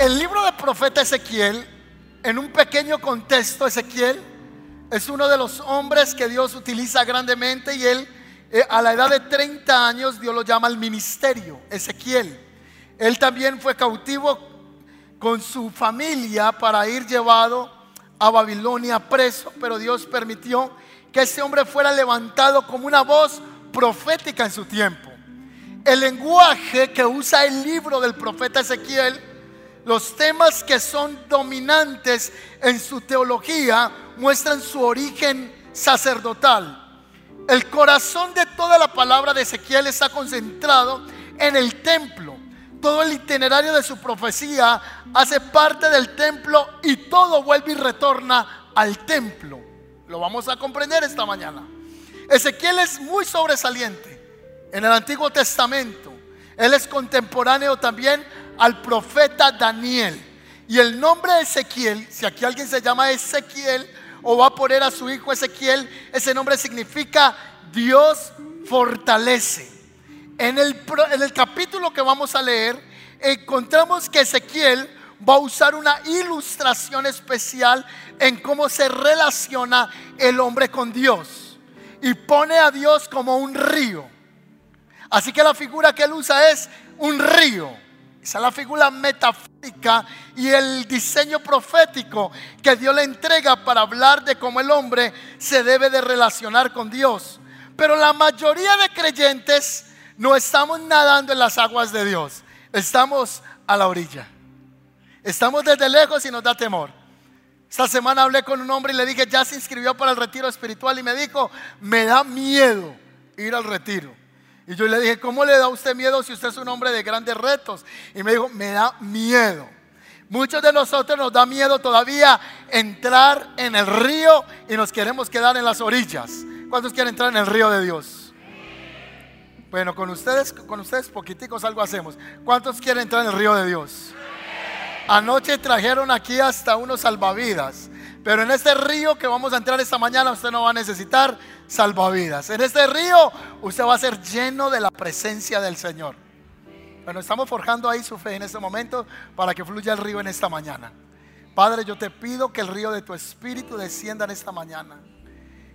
El libro del profeta Ezequiel, en un pequeño contexto, Ezequiel es uno de los hombres que Dios utiliza grandemente y él eh, a la edad de 30 años Dios lo llama al ministerio, Ezequiel. Él también fue cautivo con su familia para ir llevado a Babilonia preso, pero Dios permitió que ese hombre fuera levantado como una voz profética en su tiempo. El lenguaje que usa el libro del profeta Ezequiel, los temas que son dominantes en su teología, muestran su origen sacerdotal. El corazón de toda la palabra de Ezequiel está concentrado en el templo. Todo el itinerario de su profecía hace parte del templo y todo vuelve y retorna al templo. Lo vamos a comprender esta mañana. Ezequiel es muy sobresaliente en el Antiguo Testamento. Él es contemporáneo también al profeta Daniel. Y el nombre de Ezequiel, si aquí alguien se llama Ezequiel o va a poner a su hijo Ezequiel, ese nombre significa Dios fortalece. En el, en el capítulo que vamos a leer, encontramos que Ezequiel va a usar una ilustración especial en cómo se relaciona el hombre con Dios y pone a Dios como un río. Así que la figura que él usa es un río. Esa es la figura metafórica y el diseño profético que Dios le entrega para hablar de cómo el hombre se debe de relacionar con Dios. Pero la mayoría de creyentes no estamos nadando en las aguas de Dios. Estamos a la orilla. Estamos desde lejos y nos da temor. Esta semana hablé con un hombre y le dije, ya se inscribió para el retiro espiritual y me dijo, me da miedo ir al retiro. Y yo le dije, ¿cómo le da usted miedo si usted es un hombre de grandes retos? Y me dijo, me da miedo. Muchos de nosotros nos da miedo todavía entrar en el río y nos queremos quedar en las orillas. ¿Cuántos quieren entrar en el río de Dios? Bueno, con ustedes, con ustedes poquiticos algo hacemos. ¿Cuántos quieren entrar en el río de Dios? Anoche trajeron aquí hasta unos salvavidas. Pero en este río que vamos a entrar esta mañana usted no va a necesitar salvavidas. En este río usted va a ser lleno de la presencia del Señor. Bueno, estamos forjando ahí su fe en este momento para que fluya el río en esta mañana. Padre, yo te pido que el río de tu espíritu descienda en esta mañana.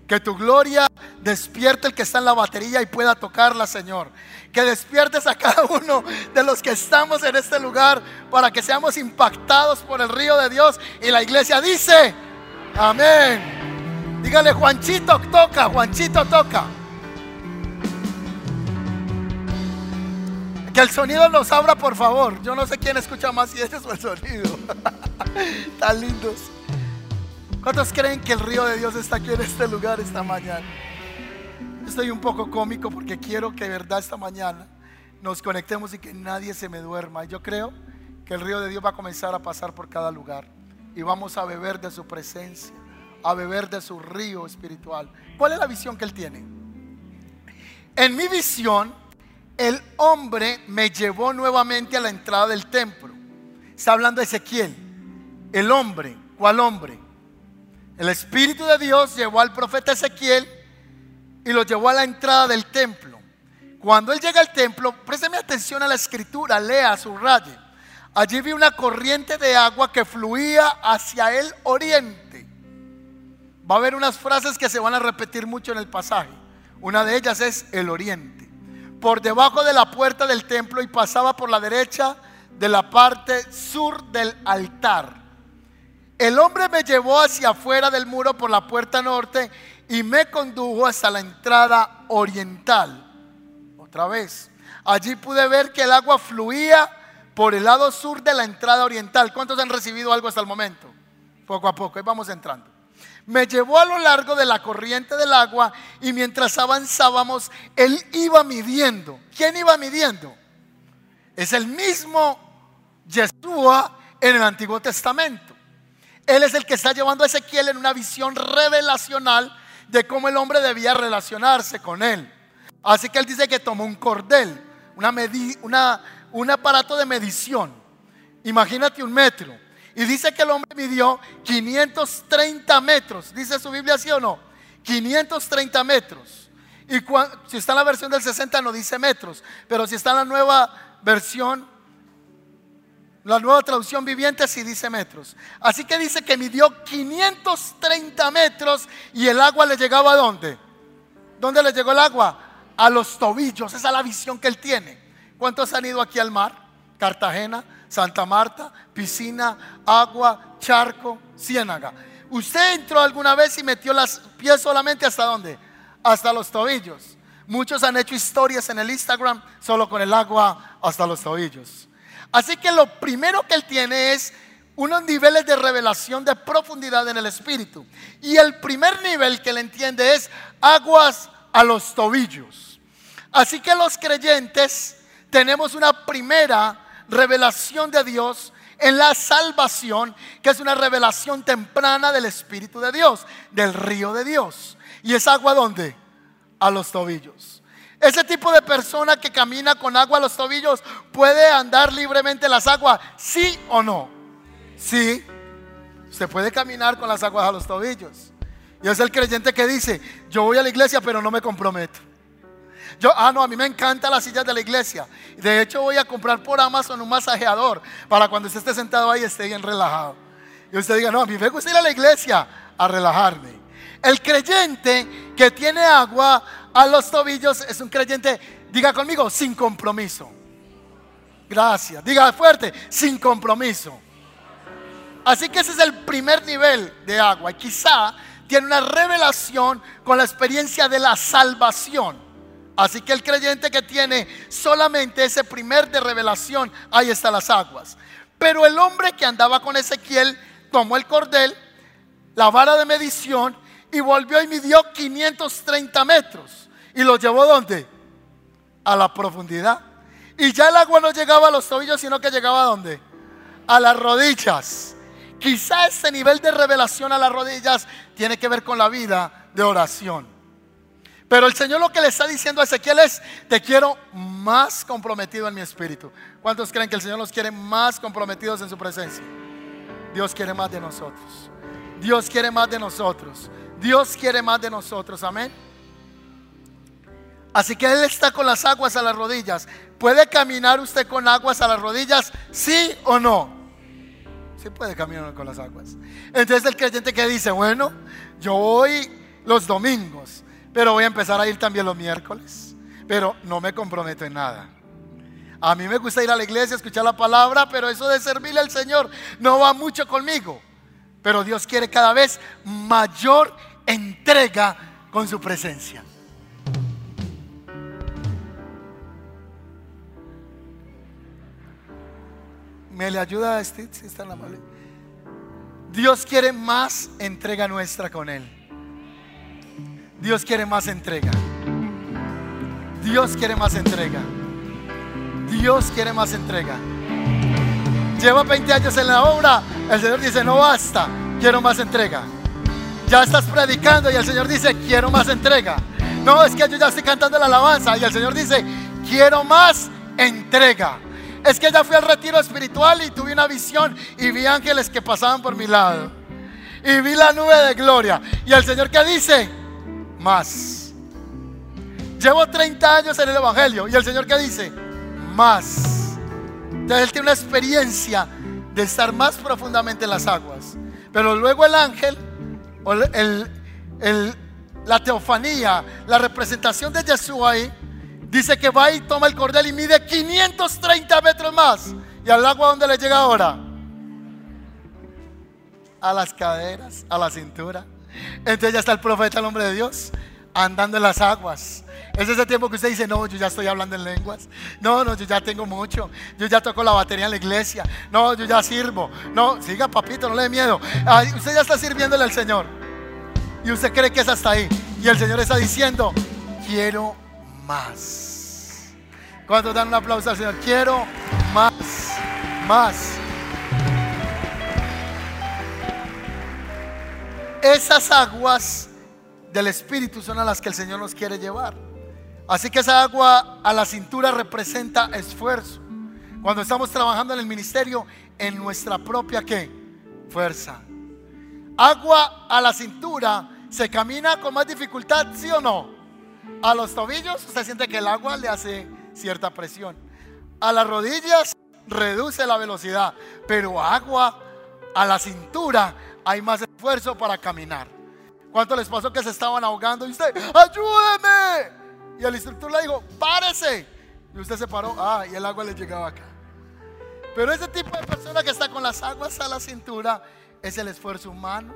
Que tu gloria despierte el que está en la batería y pueda tocarla, Señor. Que despiertes a cada uno de los que estamos en este lugar para que seamos impactados por el río de Dios. Y la iglesia dice, amén. Dígale, Juanchito toca, Juanchito toca. Que el sonido nos abra, por favor. Yo no sé quién escucha más si ese es el sonido. Tan lindos. ¿Cuántos creen que el río de Dios está aquí en este lugar esta mañana? Estoy un poco cómico porque quiero que de verdad esta mañana nos conectemos y que nadie se me duerma. Yo creo que el río de Dios va a comenzar a pasar por cada lugar y vamos a beber de su presencia, a beber de su río espiritual. ¿Cuál es la visión que él tiene? En mi visión, el hombre me llevó nuevamente a la entrada del templo. Está hablando Ezequiel. El hombre, ¿cuál hombre? El Espíritu de Dios llevó al profeta Ezequiel y lo llevó a la entrada del templo. Cuando él llega al templo, présteme atención a la escritura, lea, subraye. Allí vi una corriente de agua que fluía hacia el oriente. Va a haber unas frases que se van a repetir mucho en el pasaje. Una de ellas es el oriente. Por debajo de la puerta del templo y pasaba por la derecha de la parte sur del altar. El hombre me llevó hacia afuera del muro por la puerta norte y me condujo hasta la entrada oriental. Otra vez. Allí pude ver que el agua fluía por el lado sur de la entrada oriental. ¿Cuántos han recibido algo hasta el momento? Poco a poco, ahí vamos entrando. Me llevó a lo largo de la corriente del agua y mientras avanzábamos, él iba midiendo. ¿Quién iba midiendo? Es el mismo Yeshua en el Antiguo Testamento. Él es el que está llevando a Ezequiel en una visión revelacional de cómo el hombre debía relacionarse con él. Así que él dice que tomó un cordel, una un aparato de medición. Imagínate un metro. Y dice que el hombre midió 530 metros. ¿Dice su Biblia así o no? 530 metros. Y si está en la versión del 60 no dice metros. Pero si está en la nueva versión La nueva traducción viviente sí dice metros. Así que dice que midió 530 metros y el agua le llegaba a dónde? ¿Dónde le llegó el agua? A los tobillos. Esa es la visión que él tiene. ¿Cuántos han ido aquí al mar? Cartagena, Santa Marta, piscina, agua, charco, ciénaga. ¿Usted entró alguna vez y metió los pies solamente hasta dónde? Hasta los tobillos. Muchos han hecho historias en el Instagram solo con el agua hasta los tobillos. Así que lo primero que él tiene es unos niveles de revelación de profundidad en el espíritu. Y el primer nivel que él entiende es aguas a los tobillos. Así que los creyentes tenemos una primera revelación de Dios en la salvación, que es una revelación temprana del Espíritu de Dios, del río de Dios. ¿Y es agua dónde? A los tobillos. Ese tipo de persona que camina con agua a los tobillos puede andar libremente en las aguas, sí o no. Sí, usted puede caminar con las aguas a los tobillos. Y es el creyente que dice, yo voy a la iglesia pero no me comprometo. Yo, ah, no, a mí me encantan las sillas de la iglesia. De hecho, voy a comprar por Amazon un masajeador para cuando usted esté sentado ahí esté bien relajado. Y usted diga, no, a mí me gusta ir a la iglesia a relajarme. El creyente que tiene agua a los tobillos es un creyente, diga conmigo, sin compromiso. Gracias. Diga fuerte, sin compromiso. Así que ese es el primer nivel de agua. Y quizá tiene una revelación con la experiencia de la salvación. Así que el creyente que tiene solamente ese primer de revelación, ahí están las aguas. Pero el hombre que andaba con Ezequiel tomó el cordel, la vara de medición y volvió y midió 530 metros. ¿Y lo llevó dónde? A la profundidad. Y ya el agua no llegaba a los tobillos, sino que llegaba a dónde? A las rodillas. Quizá ese nivel de revelación a las rodillas tiene que ver con la vida de oración. Pero el Señor lo que le está diciendo a Ezequiel es, te quiero más comprometido en mi espíritu. ¿Cuántos creen que el Señor nos quiere más comprometidos en su presencia? Dios quiere más de nosotros. Dios quiere más de nosotros. Dios quiere más de nosotros. Amén. Así que Él está con las aguas a las rodillas. ¿Puede caminar usted con aguas a las rodillas? ¿Sí o no? Sí puede caminar con las aguas. Entonces el creyente que dice, bueno, yo voy los domingos, pero voy a empezar a ir también los miércoles. Pero no me comprometo en nada. A mí me gusta ir a la iglesia, escuchar la palabra, pero eso de servirle al Señor no va mucho conmigo. Pero Dios quiere cada vez mayor entrega con su presencia. ¿Me le ayuda a Steve? Si está en la. Dios quiere más entrega nuestra con Él. Dios quiere más entrega. Dios quiere más entrega. Dios quiere más entrega. Lleva 20 años en la obra. El Señor dice, no basta, quiero más entrega. Ya estás predicando y el Señor dice, quiero más entrega. No, es que yo ya estoy cantando la alabanza y el Señor dice, quiero más entrega. Es que ya fui al retiro espiritual y tuve una visión y vi ángeles que pasaban por mi lado. Y vi la nube de gloria. Y el Señor que dice, más. Llevo 30 años en el Evangelio. Y el Señor que dice, más. Entonces Él tiene una experiencia de estar más profundamente en las aguas. Pero luego el ángel, la teofanía, la representación de Jesús ahí, Dice que va y toma el cordel y mide 530 metros más. ¿Y al agua dónde le llega ahora? A las caderas, a la cintura. Entonces ya está el profeta, el hombre de Dios, andando en las aguas. Es ese tiempo que usted dice, no, yo ya estoy hablando en lenguas. No, no, yo ya tengo mucho. Yo ya toco la batería en la iglesia. No, yo ya sirvo. No, siga papito, no le dé miedo. usted ya está sirviéndole al Señor. Y usted cree que es hasta ahí. Y el Señor está diciendo, quiero más. Cuando dan un aplauso al Señor? Quiero más, más. Esas aguas del Espíritu son a las que el Señor nos quiere llevar. Así que esa agua a la cintura representa esfuerzo. Cuando estamos trabajando en el ministerio en nuestra propia ¿qué? fuerza. Agua a la cintura se camina con más dificultad, ¿sí o no? A los tobillos usted siente que el agua le hace cierta presión. A las rodillas reduce la velocidad, pero agua a la cintura hay más esfuerzo para caminar. ¿Cuánto les pasó que se estaban ahogando y usted, ayúdeme? Y el instructor le dijo, párese. Y usted se paró, ah, y el agua le llegaba acá. Pero ese tipo de persona que está con las aguas a la cintura es el esfuerzo humano.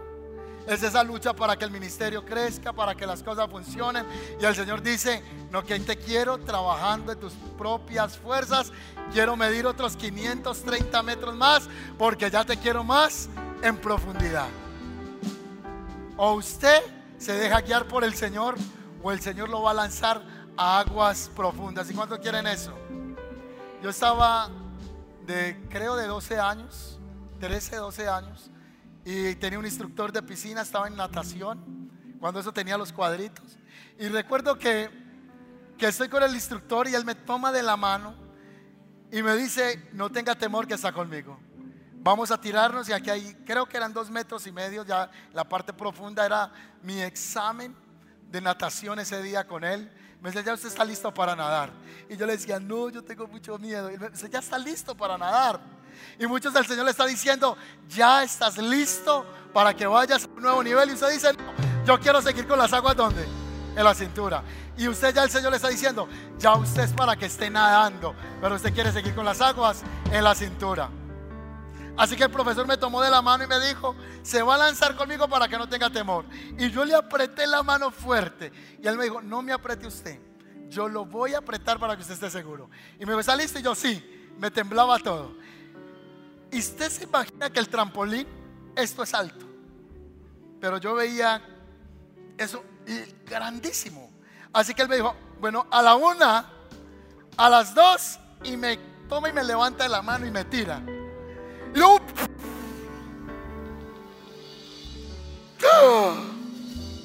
Es esa lucha para que el ministerio crezca, para que las cosas funcionen. Y el Señor dice, no que te quiero trabajando en tus propias fuerzas. Quiero medir otros 530 metros más porque ya te quiero más en profundidad. O usted se deja guiar por el Señor o el Señor lo va a lanzar a aguas profundas. ¿Y cuánto quieren eso? Yo estaba de, creo, de 12 años, 13, 12 años, y tenía un instructor de piscina, estaba en natación, cuando eso tenía los cuadritos. Y recuerdo que, que estoy con el instructor y él me toma de la mano y me dice, no tenga temor que está conmigo. Vamos a tirarnos y aquí hay, creo que eran dos metros y medio, ya la parte profunda era mi examen de natación ese día con él. Me decía, ya usted está listo para nadar. Y yo le decía, no, yo tengo mucho miedo. Y me decía, ya está listo para nadar. Y muchos del Señor le está diciendo, ya estás listo para que vayas a un nuevo nivel. Y usted dice, no, yo quiero seguir con las aguas donde? En la cintura. Y usted ya el Señor le está diciendo, ya usted es para que esté nadando, pero usted quiere seguir con las aguas en la cintura. Así que el profesor me tomó de la mano y me dijo, se va a lanzar conmigo para que no tenga temor. Y yo le apreté la mano fuerte. Y él me dijo, no me apriete usted. Yo lo voy a apretar para que usted esté seguro. Y me dijo, ¿está listo? Y yo sí, me temblaba todo. Y usted se imagina que el trampolín, esto es alto. Pero yo veía eso grandísimo. Así que él me dijo, bueno, a la una, a las dos, y me toma y me levanta de la mano y me tira.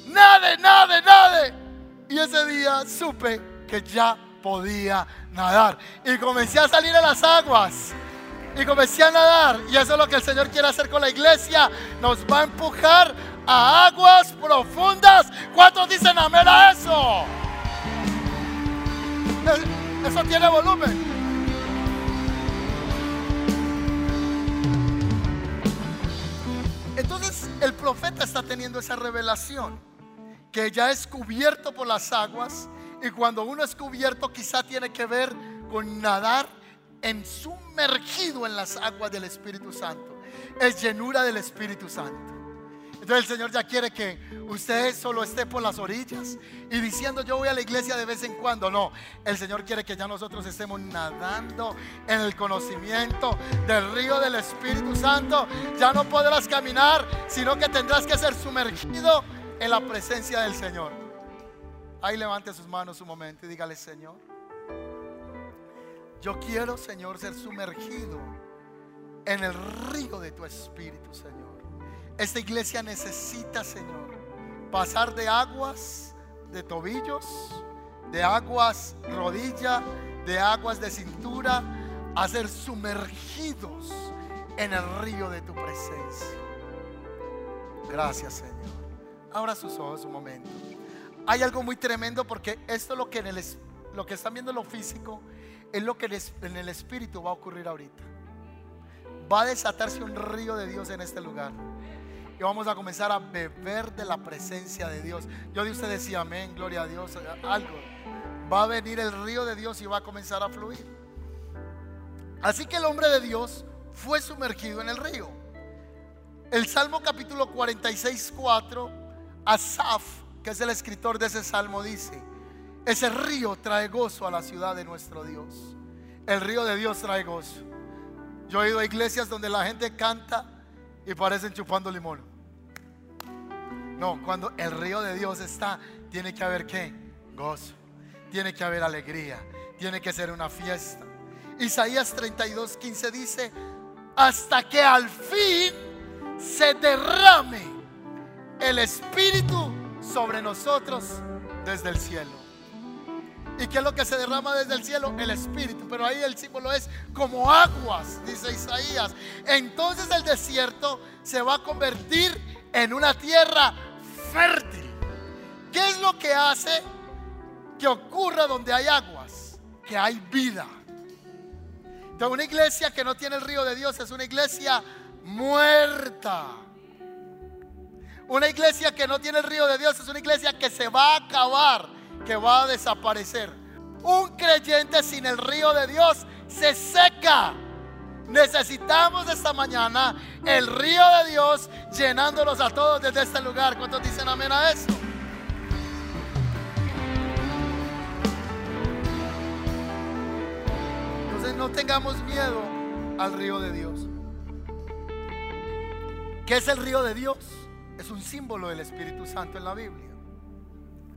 Nade, nade, nade. Y ese día supe que ya podía nadar. Y comencé a salir a las aguas. Y comencé a nadar. Y eso es lo que el Señor quiere hacer con la iglesia. Nos va a empujar a aguas profundas. ¿Cuántos dicen amén a eso? Eso tiene volumen. Entonces el profeta está teniendo esa revelación que ya es cubierto por las aguas y cuando uno es cubierto quizá tiene que ver con nadar en sumergido en las aguas del Espíritu Santo. Es llenura del Espíritu Santo. Entonces el Señor ya quiere que usted solo esté por las orillas y diciendo yo voy a la iglesia de vez en cuando. No, el Señor quiere que ya nosotros estemos nadando en el conocimiento del río del Espíritu Santo. Ya no podrás caminar, sino que tendrás que ser sumergido en la presencia del Señor. Ahí levante sus manos un momento y dígale, Señor, yo quiero, Señor, ser sumergido en el río de tu Espíritu, Señor. Esta iglesia necesita, Señor, pasar de aguas de tobillos, de aguas rodilla, de aguas de cintura, a ser sumergidos en el río de tu presencia. Gracias, Señor. Abra sus ojos un momento. Hay algo muy tremendo porque esto es lo que lo que están viendo en lo físico es lo que en el espíritu va a ocurrir ahorita. Va a desatarse un río de Dios en este lugar y vamos a comenzar a beber de la presencia de Dios. Yo de usted decía amén, gloria a Dios, algo. Va a venir el río de Dios y va a comenzar a fluir. Así que el hombre de Dios fue sumergido en el río. El Salmo capítulo 46, 4, Asaf, que es el escritor de ese salmo, dice, ese río trae gozo a la ciudad de nuestro Dios. El río de Dios trae gozo. Yo he ido a iglesias donde la gente canta y parecen chupando limón. No, cuando el río de Dios está, tiene que haber qué? Gozo. Tiene que haber alegría. Tiene que ser una fiesta. Isaías 32, 15 dice, hasta que al fin se derrame el Espíritu sobre nosotros desde el cielo. ¿Y qué es lo que se derrama desde el cielo? El Espíritu. Pero ahí el símbolo es como aguas, dice Isaías. Entonces el desierto se va a convertir en una tierra fértil. ¿Qué es lo que hace que ocurra donde hay aguas? Que hay vida. De una iglesia que no tiene el río de Dios es una iglesia muerta. Una iglesia que no tiene el río de Dios es una iglesia que se va a acabar, que va a desaparecer. Un creyente sin el río de Dios se seca. Necesitamos esta mañana el río de Dios llenándonos a todos desde este lugar. ¿Cuántos dicen amén a eso? Entonces no tengamos miedo al río de Dios. ¿Qué es el río de Dios? Es un símbolo del Espíritu Santo en la Biblia.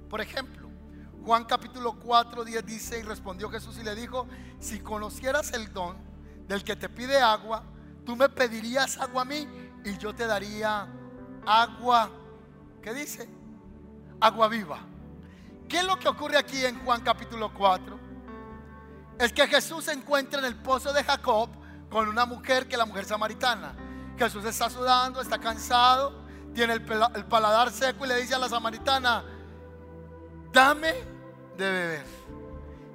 Por ejemplo, Juan capítulo 4, 10 dice, y respondió Jesús y le dijo, si conocieras el don del que te pide agua, tú me pedirías agua a mí y yo te daría agua, ¿qué dice? Agua viva. ¿Qué es lo que ocurre aquí en Juan capítulo 4? Es que Jesús se encuentra en el pozo de Jacob con una mujer que es la mujer samaritana. Jesús está sudando, está cansado, tiene el, paladar seco y le dice a la samaritana, dame de beber.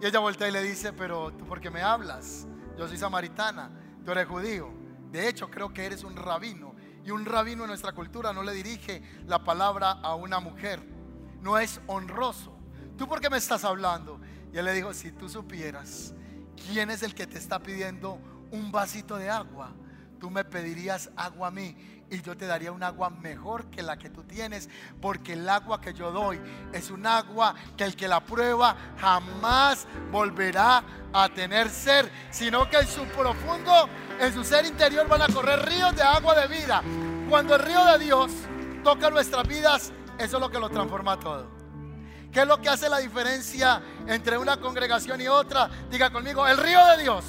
Y ella vuelta y le dice, pero tú por qué me hablas? Yo soy samaritana, tú eres judío. De hecho, creo que eres un rabino. Y un rabino en nuestra cultura no le dirige la palabra a una mujer. No es honroso. ¿Tú por qué me estás hablando? Y él le dijo, si tú supieras quién es el que te está pidiendo un vasito de agua, tú me pedirías agua a mí y yo te daría un agua mejor que la que tú tienes, porque el agua que yo doy es un agua que el que la prueba jamás volverá a tener ser, sino que en su profundo, en su ser interior van a correr ríos de agua de vida. Cuando el río de Dios toca nuestras vidas, eso es lo que lo transforma todo. ¿Qué es lo que hace la diferencia entre una congregación y otra? Diga conmigo, el río de Dios.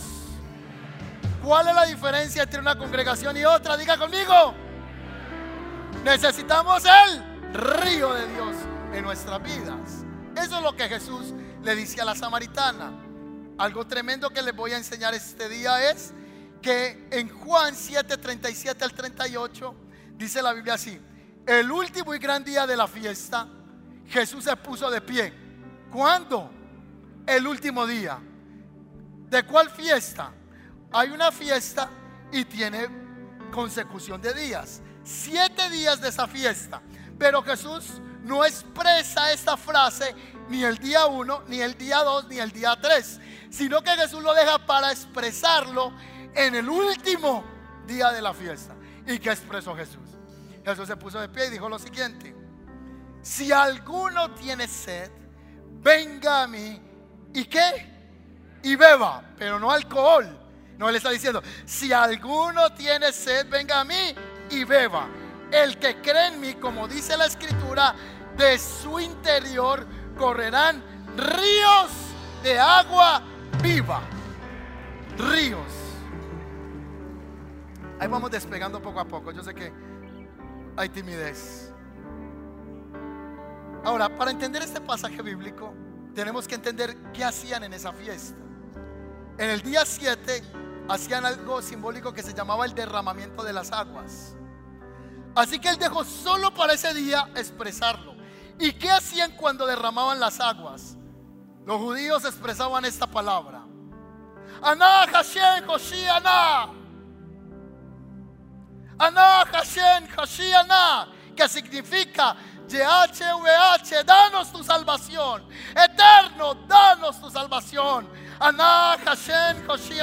¿Cuál es la diferencia entre una congregación y otra? Diga conmigo. Necesitamos el río de Dios en nuestras vidas. Eso es lo que Jesús le dice a la samaritana. Algo tremendo que les voy a enseñar este día es que en Juan 7, 37 al 38 dice la Biblia así, el último y gran día de la fiesta, Jesús se puso de pie. ¿Cuándo? El último día. ¿De cuál fiesta? hay una fiesta y tiene consecución de días. Siete días de esa fiesta. Pero Jesús no expresa esta frase ni el día uno, ni el día dos, ni el día tres. Sino que Jesús lo deja para expresarlo en el último día de la fiesta. ¿Y qué expresó Jesús? Jesús se puso de pie y dijo lo siguiente. Si alguno tiene sed, venga a mí. ¿Y qué? Y beba, pero no alcohol no, él está diciendo, si alguno tiene sed, venga a mí y beba. El que cree en mí, como dice la escritura, de su interior correrán ríos de agua viva. Ríos. Ahí vamos despegando poco a poco. Yo sé que hay timidez. Ahora, para entender este pasaje bíblico, tenemos que entender qué hacían en esa fiesta. En el día 7 hacían algo simbólico que se llamaba el derramamiento de las aguas. Así que él dejó solo para ese día expresarlo. ¿Y qué hacían cuando derramaban las aguas? Los judíos expresaban esta palabra. Aná Hashem Hoshi Aná. Aná Hashem Hoshi Aná. Que significa YHVH, danos tu salvación. Eterno, danos tu salvación. Aná Hashem Hoshi.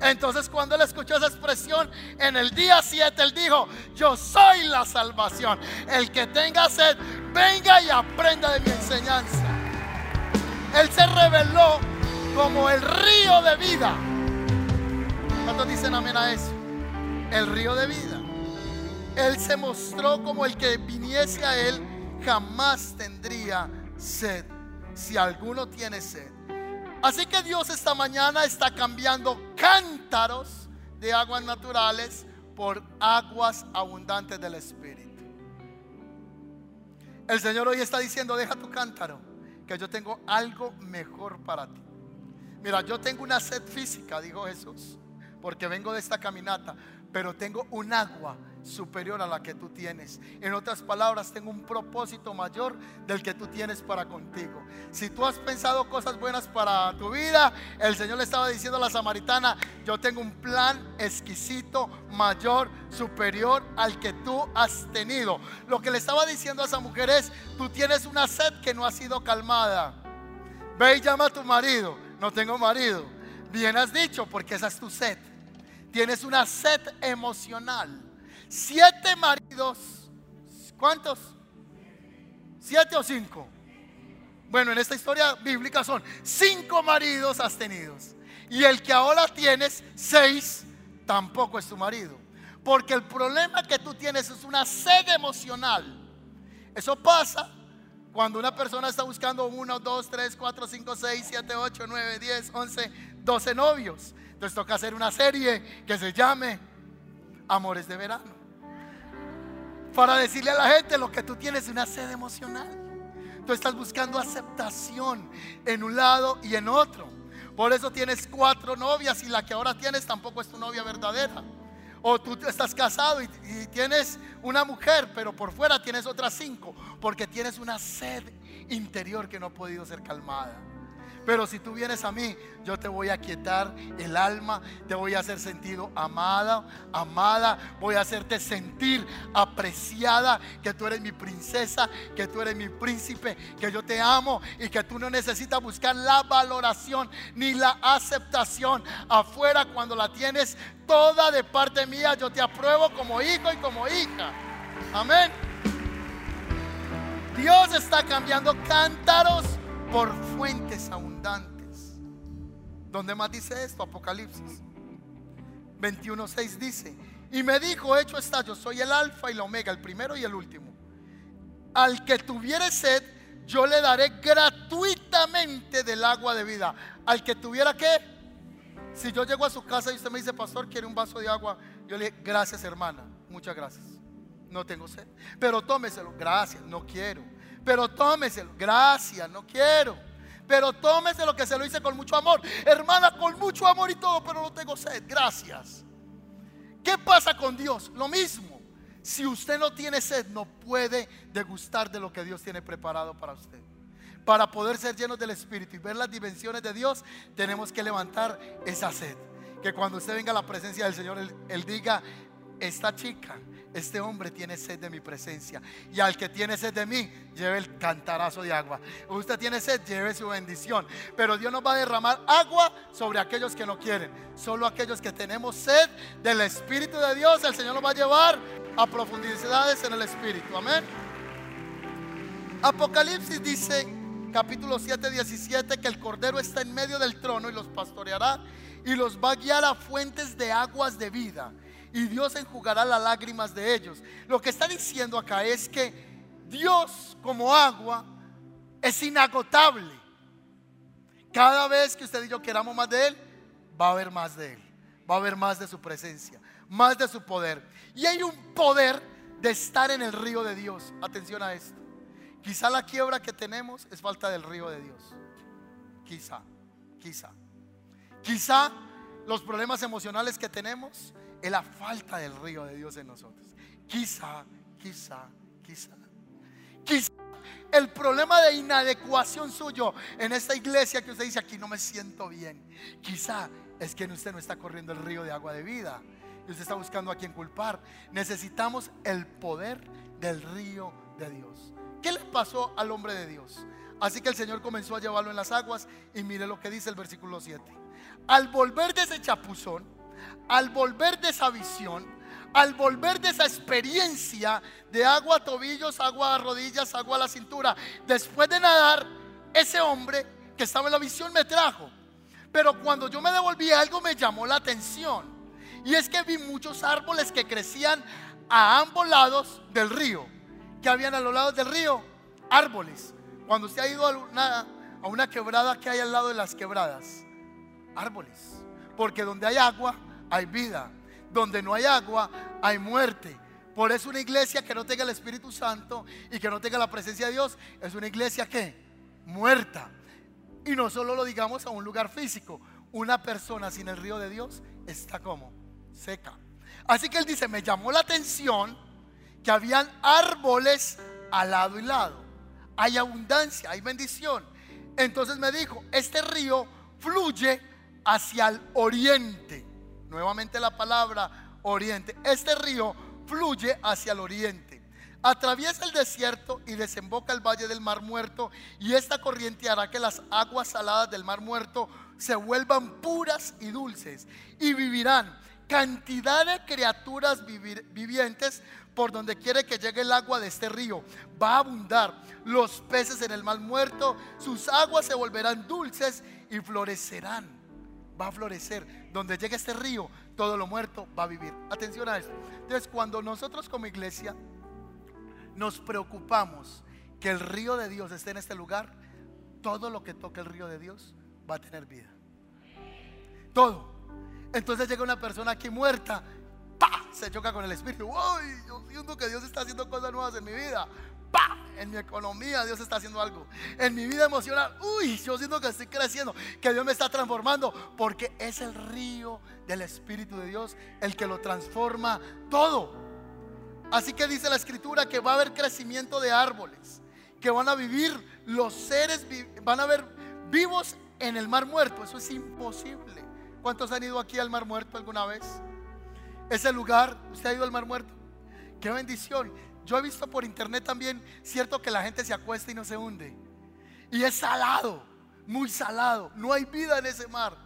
Entonces cuando él escuchó esa expresión en el día 7, él dijo, yo soy la salvación. El que tenga sed, venga y aprenda de mi enseñanza. Él se reveló como el río de vida. ¿Cuántos dicen amén a eso? El río de vida. Él se mostró como el que viniese a él jamás tendría sed. Si alguno tiene sed, Así que Dios esta mañana está cambiando cántaros de aguas naturales por aguas abundantes del Espíritu. El Señor hoy está diciendo, deja tu cántaro, que yo tengo algo mejor para ti. Mira, yo tengo una sed física, dijo Jesús, porque vengo de esta caminata, pero tengo un agua superior a la que tú tienes. En otras palabras, tengo un propósito mayor del que tú tienes para contigo. Si tú has pensado cosas buenas para tu vida, el Señor le estaba diciendo a la samaritana, yo tengo un plan exquisito, mayor, superior al que tú has tenido. Lo que le estaba diciendo a esa mujer es, tú tienes una sed que no ha sido calmada. Ve y llama a tu marido. No tengo marido. Bien has dicho, porque esa es tu sed. Tienes una sed emocional. Siete maridos. ¿Cuántos? ¿Siete o cinco? Bueno, en esta historia bíblica son cinco maridos has tenido. Y el que ahora tienes, seis, tampoco es tu marido. Porque el problema que tú tienes es una sed emocional. Eso pasa cuando una persona está buscando uno, dos, tres, cuatro, cinco, seis, siete, ocho, nueve, diez, once, doce novios. Entonces toca hacer una serie que se llame Amores de Verano. Para decirle a la gente lo que tú tienes es una sed emocional. Tú estás buscando aceptación en un lado y en otro. Por eso tienes cuatro novias y la que ahora tienes tampoco es tu novia verdadera. O tú estás casado y, y, tienes una mujer, pero por fuera tienes otras cinco, porque tienes una sed interior que no ha podido ser calmada. Pero si tú vienes a mí, yo te voy a quietar el alma, te voy a hacer sentido amada, amada, voy a hacerte sentir apreciada, que tú eres mi princesa, que tú eres mi príncipe, que yo te amo y que tú no necesitas buscar la valoración ni la aceptación afuera cuando la tienes toda de parte mía, yo te apruebo como hijo y como hija. Amén. Dios está cambiando cántaros por fuentes abundantes. ¿Dónde más dice esto? Apocalipsis 21.6 dice, y me dijo, hecho está, yo soy el alfa y la omega, el primero y el último. Al que tuviere sed, yo le daré gratuitamente del agua de vida. Al que tuviera que, si yo llego a su casa y usted me dice, pastor, quiere un vaso de agua, yo le digo, gracias hermana, muchas gracias. No tengo sed. Pero tómeselo, gracias, no quiero pero tómeselo. Gracias, no quiero. Pero tómeselo que se lo hice con mucho amor. Hermana, con mucho amor y todo, pero no tengo sed. Gracias. ¿Qué pasa con Dios? Lo mismo. Si usted no tiene sed, no puede degustar de lo que Dios tiene preparado para usted. Para poder ser llenos del Espíritu y ver las dimensiones de Dios, tenemos que levantar esa sed. Que cuando usted venga a la presencia del Señor, Él, él diga, esta chica este hombre tiene sed de mi presencia. Y al que tiene sed de mí, lleve el cantarazo de agua. Usted tiene sed, lleve su bendición. Pero Dios nos va a derramar agua sobre aquellos que no quieren. Solo aquellos que tenemos sed del Espíritu de Dios, el Señor nos va a llevar a profundidades en el Espíritu. Amén. Apocalipsis dice, capítulo 7, 17, que el Cordero está en medio del trono y los pastoreará y los va a guiar a fuentes de aguas de vida y Dios enjugará las lágrimas de ellos. Lo que está diciendo acá es que Dios como agua es inagotable. Cada vez que usted y yo queramos más de Él, va a haber más de Él. Va a haber más de su presencia, más de su poder. Y hay un poder de estar en el río de Dios. Atención a esto. Quizá la quiebra que tenemos es falta del río de Dios. Quizá, quizá. Quizá los problemas emocionales que tenemos es la falta del río de Dios en nosotros. Quizá, quizá, quizá. Quizá el problema de inadecuación suyo en esta iglesia que usted dice aquí no me siento bien. Quizá es que usted no está corriendo el río de agua de vida y usted está buscando a quien culpar. Necesitamos el poder del río de Dios. ¿Qué le pasó al hombre de Dios? Así que el Señor comenzó a llevarlo en las aguas y mire lo que dice el versículo 7. Al volver de ese chapuzón, al volver de esa visión, al volver de esa experiencia de agua a tobillos, agua a rodillas, agua a la cintura, después de nadar, ese hombre que estaba en la visión me trajo. Pero cuando yo me devolví algo me llamó la atención. Y es que vi muchos árboles que crecían a ambos lados del río. Que habían a los lados del río árboles. Cuando usted ha ido a una, a una quebrada que hay al lado de las quebradas, árboles. Porque donde hay agua, hay vida. Donde no hay agua, hay muerte. Por eso una iglesia que no tenga el Espíritu Santo y que no tenga la presencia de Dios es una iglesia que muerta. Y no solo lo digamos a un lugar físico. Una persona sin el río de Dios está como seca. Así que él dice, me llamó la atención que habían árboles al lado y lado. Hay abundancia, hay bendición. Entonces me dijo, este río fluye hacia el oriente. Nuevamente la palabra oriente. Este río fluye hacia el oriente. Atraviesa el desierto y desemboca el valle del mar muerto. Y esta corriente hará que las aguas saladas del mar muerto se vuelvan puras y dulces. Y vivirán cantidad de criaturas vivientes por donde quiere que llegue el agua de este río. Va a abundar los peces en el mar muerto. Sus aguas se volverán dulces y florecerán. Va a florecer. Donde llegue este río, todo lo muerto va a vivir. Atención a esto. Entonces, cuando nosotros como iglesia nos preocupamos que el río de Dios esté en este lugar, todo lo que toque el río de Dios va a tener vida. Todo. Entonces llega una persona aquí muerta, ¡pa! se choca con el espíritu. ¡Uy! Yo siento que Dios está haciendo cosas nuevas en mi vida. ¡Pa! En mi economía Dios está haciendo algo. En mi vida emocional, uy, yo siento que estoy creciendo, que Dios me está transformando, porque es el río del Espíritu de Dios el que lo transforma todo. Así que dice la escritura que va a haber crecimiento de árboles, que van a vivir los seres, van a haber vivos en el mar muerto. Eso es imposible. ¿Cuántos han ido aquí al mar muerto alguna vez? Ese lugar, ¿usted ha ido al mar muerto? Qué bendición. Yo he visto por internet también, cierto que la gente se acuesta y no se hunde. Y es salado, muy salado. No hay vida en ese mar.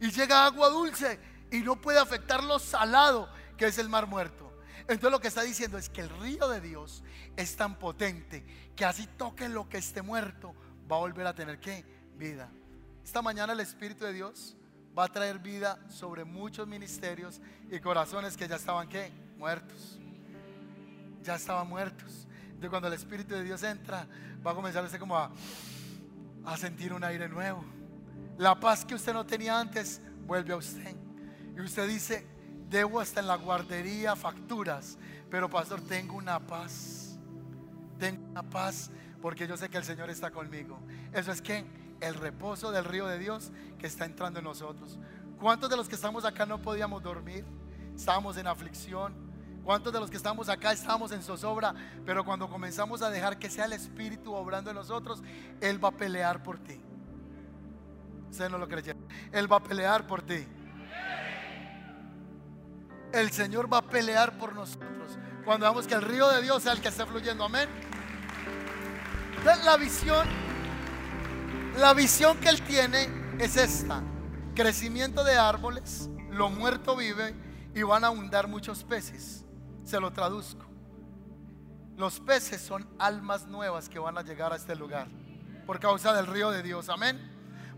Y llega agua dulce y no puede afectar lo salado que es el mar muerto. Entonces lo que está diciendo es que el río de Dios es tan potente que así toque lo que esté muerto, va a volver a tener que vida. Esta mañana el Espíritu de Dios va a traer vida sobre muchos ministerios y corazones que ya estaban ¿qué? muertos ya estaban muertos. Entonces cuando el Espíritu de Dios entra, va a comenzar usted como a, a sentir un aire nuevo. La paz que usted no tenía antes vuelve a usted. Y usted dice, debo hasta en la guardería facturas, pero pastor, tengo una paz. Tengo una paz porque yo sé que el Señor está conmigo. Eso es que el reposo del río de Dios que está entrando en nosotros. ¿Cuántos de los que estamos acá no podíamos dormir? Estábamos en aflicción, ¿Cuántos de los que estamos acá estamos en zozobra? Pero cuando comenzamos a dejar que sea el Espíritu obrando en nosotros, Él va a pelear por ti. Ustedes no lo creyeron. Él va a pelear por ti. El Señor va a pelear por nosotros. Cuando vamos que el río de Dios sea el que esté fluyendo. Amén. la visión, la visión que Él tiene es esta. Crecimiento de árboles, lo muerto vive y van a abundar muchos peces. Se lo traduzco. Los peces son almas nuevas que van a llegar a este lugar por causa del río de Dios. Amén.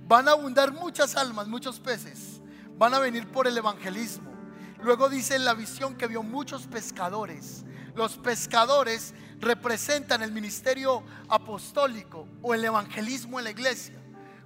Van a abundar muchas almas, muchos peces. Van a venir por el evangelismo. Luego dice en la visión que vio muchos pescadores. Los pescadores representan el ministerio apostólico o el evangelismo en la iglesia.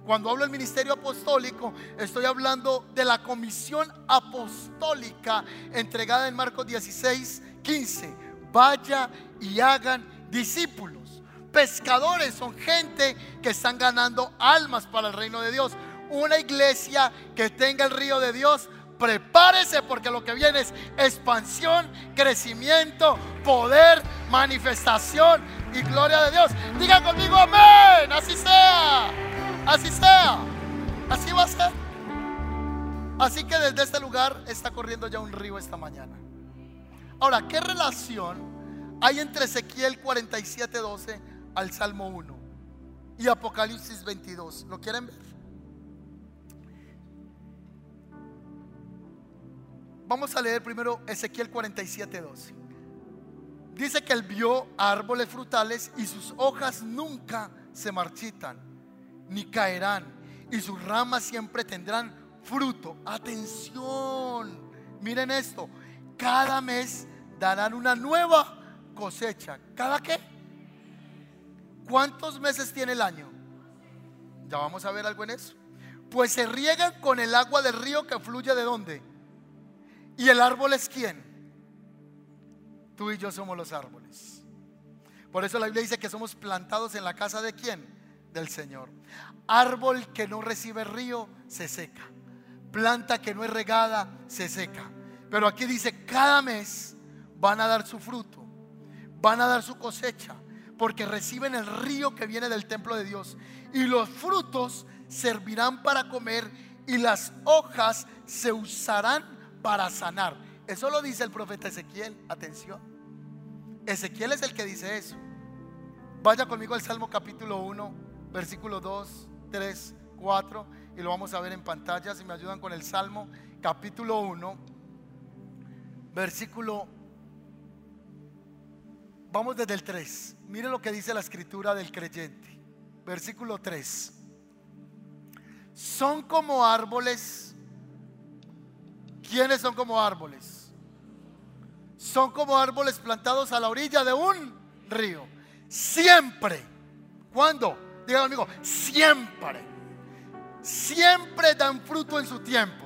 Cuando hablo del ministerio apostólico, estoy hablando de la comisión apostólica entregada en Marcos 16, 15. Vaya y hagan discípulos. Pescadores son gente que están ganando almas para el reino de Dios. Una iglesia que tenga el río de Dios, prepárese porque lo que viene es expansión, crecimiento, poder, manifestación y gloria de Dios. Diga conmigo amén, así sea, así sea, así va a ser. Así que desde este lugar está corriendo ya un río esta mañana. Ahora, ¿qué relación hay entre Ezequiel 47, 12 al Salmo 1 y Apocalipsis 22? ¿Lo quieren ver? Vamos a leer primero Ezequiel 47, 12. Dice que él vio árboles frutales y sus hojas nunca se marchitan ni caerán y sus ramas siempre tendrán fruto. Atención, miren esto, cada mes darán una nueva cosecha. ¿Cada qué? ¿Cuántos meses tiene el año? Ya vamos a ver algo en eso. Pues se riegan con el agua del río que fluye de dónde. ¿Y el árbol es quién? Tú y yo somos los árboles. Por eso la Biblia dice que somos plantados en la casa de quién? Del Señor. Árbol que no recibe río se seca. Planta que no es regada se seca. Pero aquí dice, cada mes van a dar su fruto, van a dar su cosecha, porque reciben el río que viene del templo de Dios. Y los frutos servirán para comer y las hojas se usarán para sanar. Eso lo dice el profeta Ezequiel. Atención. Ezequiel es el que dice eso. Vaya conmigo al Salmo capítulo 1, versículo 2, 3, 4 y lo vamos a ver en pantalla si me ayudan con el Salmo capítulo 1, versículo Vamos desde el 3. Miren lo que dice la escritura del creyente. Versículo 3. Son como árboles. ¿Quiénes son como árboles? Son como árboles plantados a la orilla de un río. Siempre. ¿Cuándo? Díganlo amigo, siempre. Siempre dan fruto en su tiempo.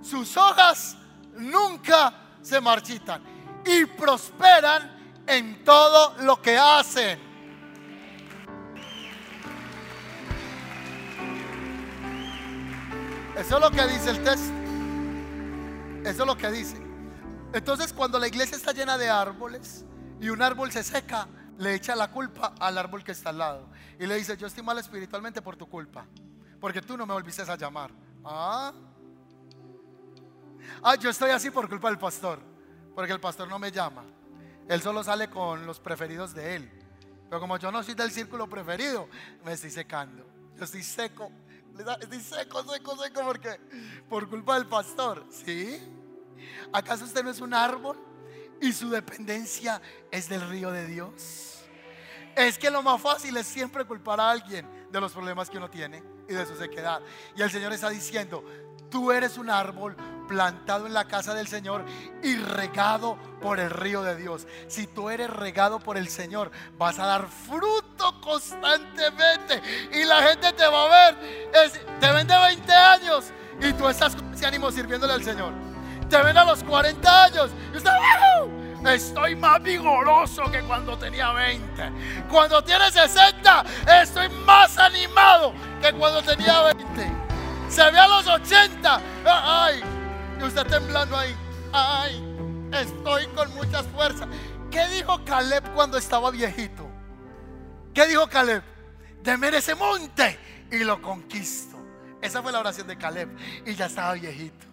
Sus hojas nunca se marchitan y prosperan en todo lo que hacen. Eso es lo que dice el texto. Eso es lo que dice. Entonces cuando la iglesia está llena de árboles y un árbol se seca, le echa la culpa al árbol que está al lado. Y le dice, yo estoy mal espiritualmente por tu culpa. Porque tú no me volviste a llamar. Ah. Ah, yo estoy así por culpa del pastor. Porque el pastor no me llama. Él solo sale con los preferidos de él. Pero como yo no soy del círculo preferido, me estoy secando. Yo estoy seco. Estoy seco, seco, seco porque por culpa del pastor. ¿Sí? ¿Acaso usted no es un árbol y su dependencia es del río de Dios? Es que lo más fácil es siempre culpar a alguien de los problemas que uno tiene y de su sequedad. Y el Señor está diciendo, Tú eres un árbol plantado en la casa del Señor y regado por el río de Dios. Si tú eres regado por el Señor, vas a dar fruto constantemente y la gente te va a ver. te ven de 20 años y tú estás con ese ánimo sirviéndole al Señor. Te ven a los 40 años y usted, Estoy más vigoroso que cuando tenía 20. Cuando tiene 60, estoy más animado que cuando tenía 20 se ve a los 80. Ay, y usted temblando ahí. Ay, estoy con muchas fuerzas. ¿Qué dijo Caleb cuando estaba viejito? ¿Qué dijo Caleb? Deme ese monte y lo conquisto. Esa fue la oración de Caleb. Y ya estaba viejito.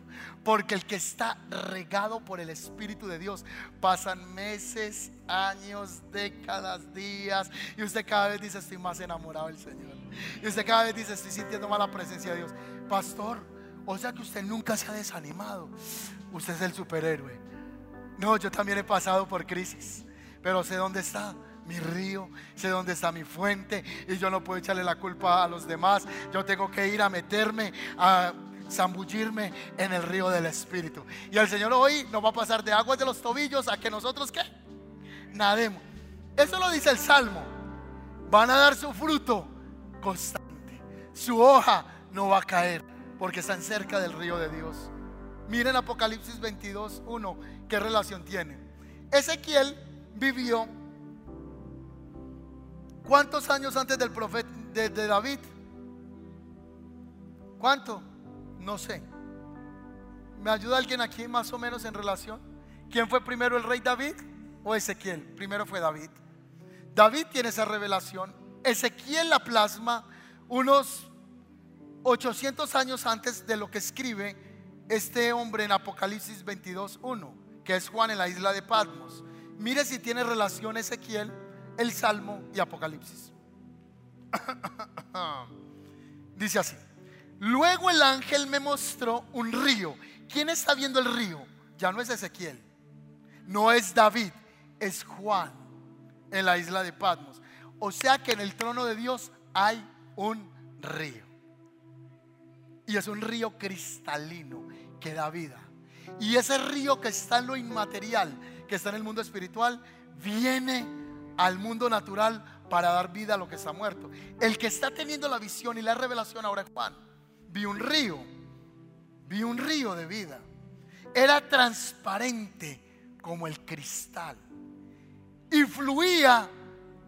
Porque el que está regado por el Espíritu de Dios pasan meses, años, décadas, días. Y usted cada vez dice, estoy más enamorado del Señor. Y usted cada vez dice, estoy sintiendo más la presencia de Dios. Pastor, o sea que usted nunca se ha desanimado. Usted es el superhéroe. No, yo también he pasado por crisis. Pero sé dónde está mi río, sé dónde está mi fuente. Y yo no puedo echarle la culpa a los demás. Yo tengo que ir a meterme a zambullirme en el río del Espíritu. Y el Señor hoy nos va a pasar de aguas de los tobillos a que nosotros qué? Nademos. Eso lo dice el Salmo. Van a dar su fruto constante. Su hoja no va a caer porque están cerca del río de Dios. Miren Apocalipsis 22, 1, qué relación tiene. Ezequiel vivió ¿cuántos años antes del profeta de, David? ¿Cuánto? No sé. ¿Me ayuda alguien aquí más o menos en relación? ¿Quién fue primero el rey David o Ezequiel? Primero fue David. David tiene esa revelación. Ezequiel la plasma unos 800 años antes de lo que escribe este hombre en Apocalipsis 22.1, que es Juan en la isla de Patmos. Mire si tiene relación Ezequiel, el Salmo y Apocalipsis. Dice así. Luego el ángel me mostró un río. ¿Quién está viendo el río? Ya no es Ezequiel, no es David, es Juan en la isla de Patmos. O sea que en el trono de Dios hay un río. Y es un río cristalino que da vida. Y ese río que está en lo inmaterial, que está en el mundo espiritual, viene al mundo natural para dar vida a lo que está muerto. El que está teniendo la visión y la revelación ahora es Juan vi un río, vi un río de vida. Era transparente como el cristal y fluía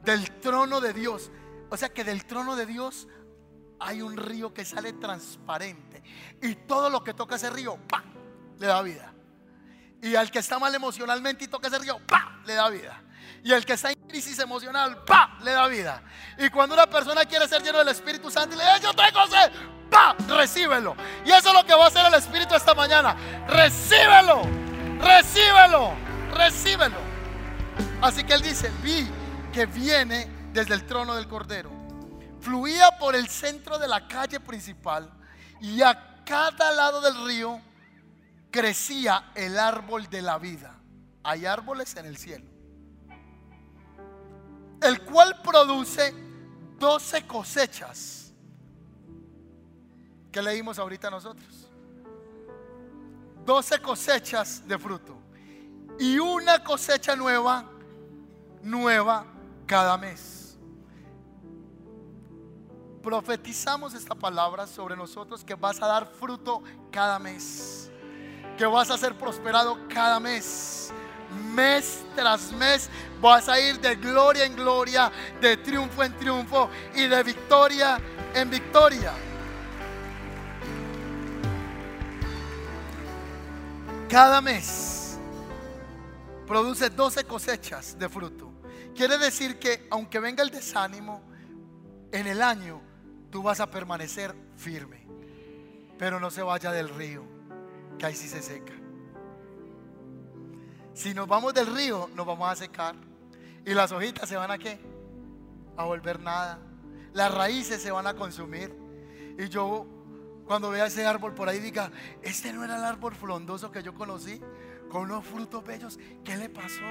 del trono de Dios. O sea que del trono de Dios hay un río que sale transparente y todo lo que toca ese río, le da vida. Y al que está mal emocionalmente y toca ese río, ¡pa! le da vida. Y el que está en crisis emocional, ¡pa! le da vida. Y cuando una persona quiere ser lleno del Espíritu Santo y le dice, yo tengo sed, ¡pa! recíbelo. Y eso es lo que va a hacer el Espíritu esta mañana. Recíbelo, recíbelo, recíbelo. Así que él dice, vi que viene desde el trono del Cordero. Fluía por el centro de la calle principal y a cada lado del río crecía el árbol de la vida. Hay árboles en el cielo. El cual produce doce cosechas. Que leímos ahorita nosotros? Doce cosechas de fruto. Y una cosecha nueva, nueva cada mes. Profetizamos esta palabra sobre nosotros que vas a dar fruto cada mes. Que vas a ser prosperado cada mes. Mes tras mes vas a ir de gloria en gloria, de triunfo en triunfo y de victoria en victoria. Cada mes produce 12 cosechas de fruto. Quiere decir que aunque venga el desánimo en el año, tú vas a permanecer firme. Pero no se vaya del río, que ahí sí se seca. Si nos vamos del río, nos vamos a secar. Y las hojitas se van a qué? A volver nada. Las raíces se van a consumir. Y yo cuando vea ese árbol por ahí diga, este no era el árbol frondoso que yo conocí, con unos frutos bellos, ¿qué le pasó?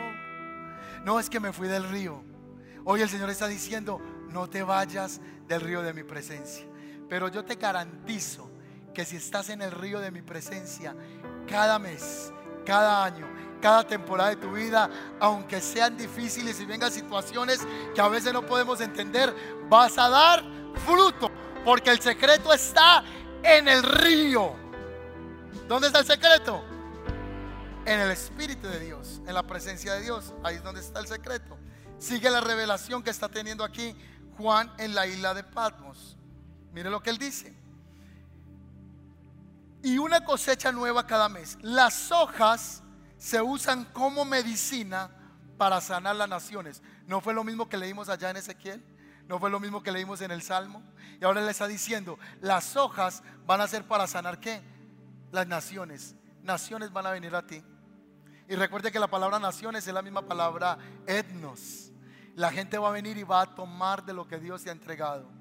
No es que me fui del río. Hoy el Señor está diciendo, no te vayas del río de mi presencia. Pero yo te garantizo que si estás en el río de mi presencia, cada mes, cada año, cada temporada de tu vida, aunque sean difíciles y vengan situaciones que a veces no podemos entender, vas a dar fruto. Porque el secreto está en el río. ¿Dónde está el secreto? en el Espíritu de Dios, en la presencia de Dios. Ahí es donde está el secreto. Sigue la revelación que está teniendo aquí Juan en la isla de Patmos. Mire lo que él dice. Y una cosecha nueva cada mes. Las hojas se usan como medicina para sanar las naciones. ¿No fue lo mismo que leímos allá en Ezequiel? ¿No fue lo mismo que leímos en el Salmo? Y ahora le está diciendo, las hojas van a ser para sanar qué? Las naciones. Naciones van a venir a ti. Y recuerde que la palabra naciones es la misma palabra etnos. La gente va a venir y va a tomar de lo que Dios te ha entregado.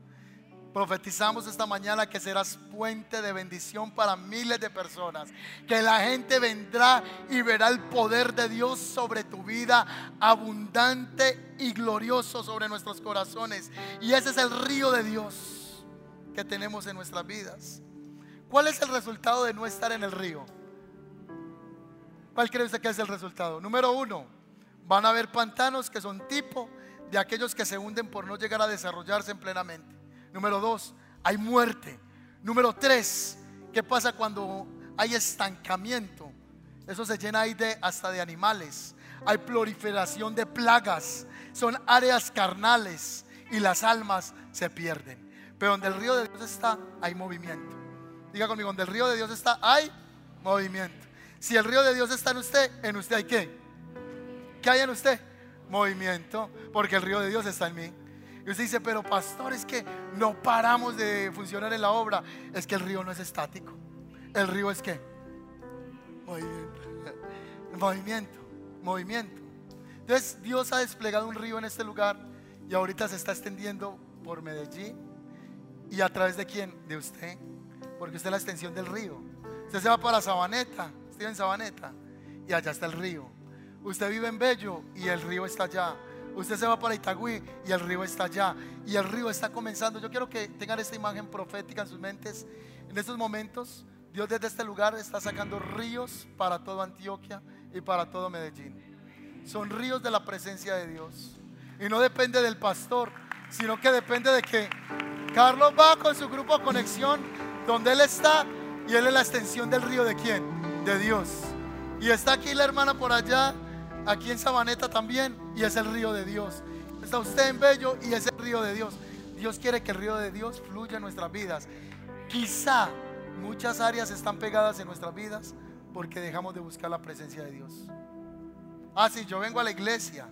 Profetizamos esta mañana que serás puente de bendición para miles de personas. Que la gente vendrá y verá el poder de Dios sobre tu vida, abundante y glorioso sobre nuestros corazones. Y ese es el río de Dios que tenemos en nuestras vidas. ¿Cuál es el resultado de no estar en el río? ¿Cuál cree usted que es el resultado? Número uno, van a haber pantanos que son tipo de aquellos que se hunden por no llegar a desarrollarse plenamente. Número dos, hay muerte. Número tres, ¿qué pasa cuando hay estancamiento? Eso se llena ahí de hasta de animales. Hay proliferación de plagas. Son áreas carnales y las almas se pierden. Pero donde el río de Dios está, hay movimiento. Diga conmigo, donde el río de Dios está, hay movimiento. Si el río de Dios está en usted, en usted hay qué? ¿Qué hay en usted? Movimiento, porque el río de Dios está en mí. Y usted dice, pero pastor, es que no paramos de funcionar en la obra. Es que el río no es estático. El río es qué? Movimiento. Movimiento, movimiento. Entonces Dios ha desplegado un río en este lugar y ahorita se está extendiendo por Medellín. ¿Y a través de quién? De usted. Porque usted es la extensión del río. Usted se va para Sabaneta en Sabaneta y allá está el río. Usted vive en Bello y el río está allá. Usted se va para Itagüí y el río está allá. Y el río está comenzando. Yo quiero que tengan esta imagen profética en sus mentes. En estos momentos, Dios desde este lugar está sacando ríos para toda Antioquia y para todo Medellín. Son ríos de la presencia de Dios. Y no depende del pastor, sino que depende de que Carlos va con su grupo conexión donde él está y él es la extensión del río de quién? de Dios. Y está aquí la hermana por allá, aquí en Sabaneta también, y es el río de Dios. Está usted en Bello y es el río de Dios. Dios quiere que el río de Dios fluya en nuestras vidas. Quizá muchas áreas están pegadas en nuestras vidas porque dejamos de buscar la presencia de Dios. Ah, sí, yo vengo a la iglesia,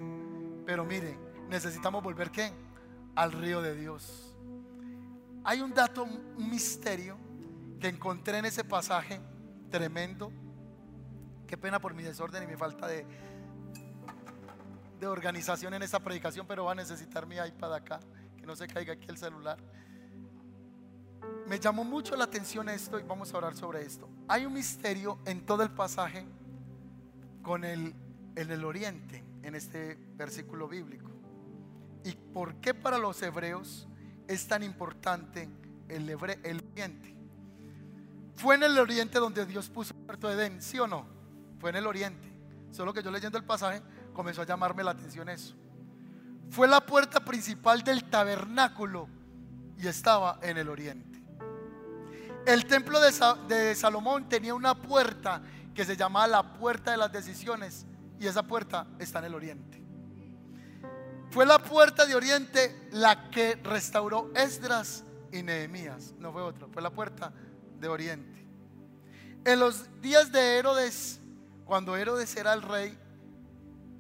pero mire, necesitamos volver qué? Al río de Dios. Hay un dato, un misterio que encontré en ese pasaje tremendo. Qué pena por mi desorden y mi falta de, de organización en esta predicación, pero va a necesitar mi iPad acá, que no se caiga aquí el celular. Me llamó mucho la atención esto y vamos a hablar sobre esto. Hay un misterio en todo el pasaje con el, en el oriente, en este versículo bíblico. ¿Y por qué para los hebreos es tan importante el, el oriente? Fue en el oriente donde Dios puso el puerto de Edén, ¿sí o no? Fue en el oriente. Solo que yo leyendo el pasaje comenzó a llamarme la atención eso. Fue la puerta principal del tabernáculo y estaba en el oriente. El templo de, Salomón tenía una puerta que se llamaba la puerta de las decisiones y esa puerta está en el oriente. Fue la puerta de oriente la que restauró Esdras y Nehemías, no fue otra, fue la puerta de oriente. En los días de Herodes, cuando Herodes era el rey,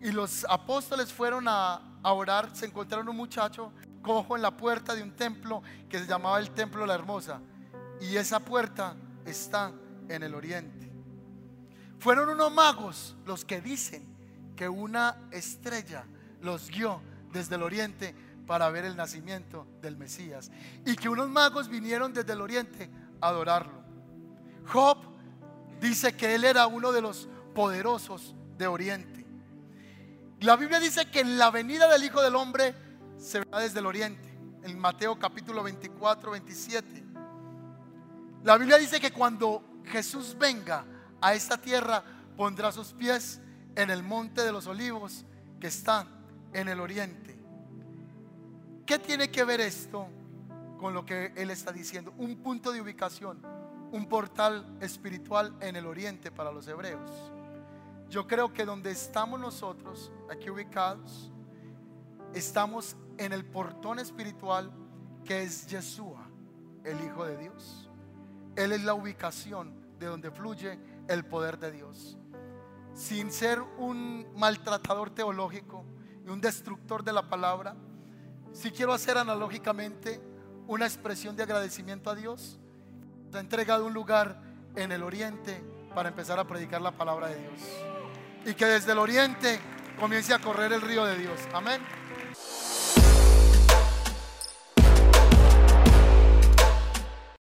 y los apóstoles fueron a, orar, se encontraron un muchacho cojo en la puerta de un templo que se llamaba el Templo de la Hermosa. Y esa puerta está en el oriente. Fueron unos magos los que dicen que una estrella los guió desde el oriente para ver el nacimiento del Mesías. Y que unos magos vinieron desde el oriente a adorarlo. Job dice que él era uno de los poderosos de oriente. La Biblia dice que en la venida del Hijo del Hombre se verá desde el oriente. En Mateo capítulo 24, 27. La Biblia dice que cuando Jesús venga a esta tierra, pondrá sus pies en el monte de los olivos que está en el oriente. ¿Qué tiene que ver esto con lo que Él está diciendo? Un punto de ubicación, un portal espiritual en el oriente para los hebreos. Yo creo que donde estamos nosotros, aquí ubicados, estamos en el portón espiritual que es Yeshua, el Hijo de Dios. Él es la ubicación de donde fluye el poder de Dios. Sin ser un maltratador teológico y un destructor de la palabra, si quiero hacer analógicamente una expresión de agradecimiento a Dios, ha entregado un lugar en el oriente para empezar a predicar la palabra de Dios y que desde el oriente comience a correr el río de Dios. Amén.